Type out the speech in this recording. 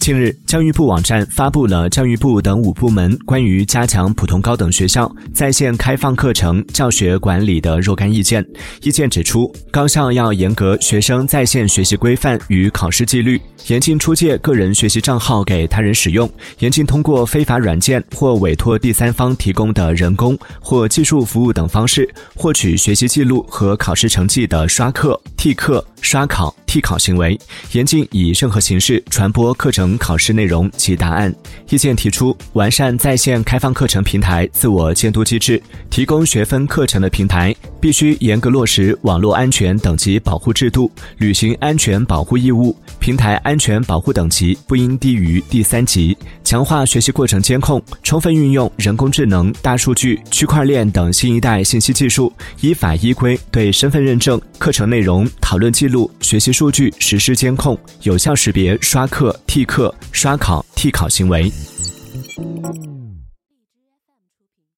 近日，教育部网站发布了教育部等五部门关于加强普通高等学校在线开放课程教学管理的若干意见。意见指出，高校要严格学生在线学习规范与考试纪律，严禁出借个人学习账号给他人使用，严禁通过非法软件或委托第三方提供的人工或技术服务等方式获取学习记录和考试成绩的刷课、替课、刷考。替考行为，严禁以任何形式传播课程考试内容及答案。意见提出，完善在线开放课程平台自我监督机制，提供学分课程的平台必须严格落实网络安全等级保护制度，履行安全保护义务。平台安全保护等级不应低于第三级，强化学习过程监控，充分运用人工智能、大数据、区块链等新一代信息技术，依法依规对身份认证、课程内容、讨论记录、学习数据实施监控，有效识别刷课、替课、刷考、替考行为。